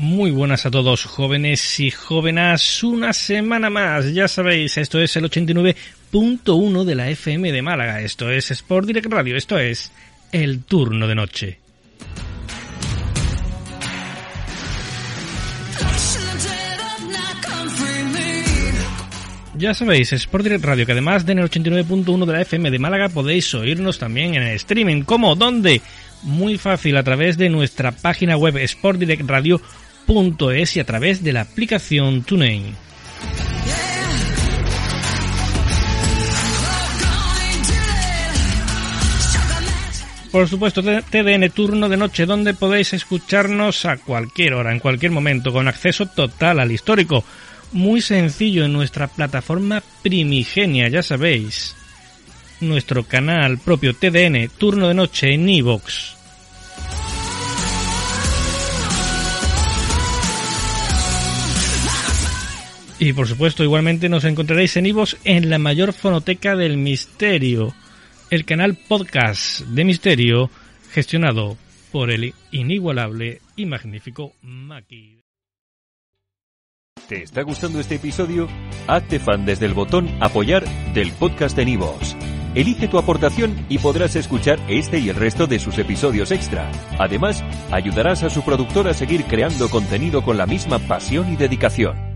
Muy buenas a todos, jóvenes y jóvenes. Una semana más, ya sabéis, esto es el 89.1 de la FM de Málaga. Esto es Sport Direct Radio. Esto es el turno de noche. Ya sabéis, Sport Direct Radio, que además de en el 89.1 de la FM de Málaga podéis oírnos también en el streaming. ¿Cómo? ¿Dónde? Muy fácil, a través de nuestra página web sportdirectradio.es y a través de la aplicación TuneIn. Por supuesto, TDN Turno de Noche, donde podéis escucharnos a cualquier hora, en cualquier momento, con acceso total al histórico. Muy sencillo en nuestra plataforma primigenia, ya sabéis. Nuestro canal propio TDN Turno de Noche en iVoox. Y por supuesto, igualmente nos encontraréis en iVoox en la mayor fonoteca del misterio, el canal podcast de misterio gestionado por el inigualable y magnífico Maki. ¿Te está gustando este episodio? Hazte fan desde el botón Apoyar del podcast de Nivos. Elige tu aportación y podrás escuchar este y el resto de sus episodios extra. Además, ayudarás a su productor a seguir creando contenido con la misma pasión y dedicación.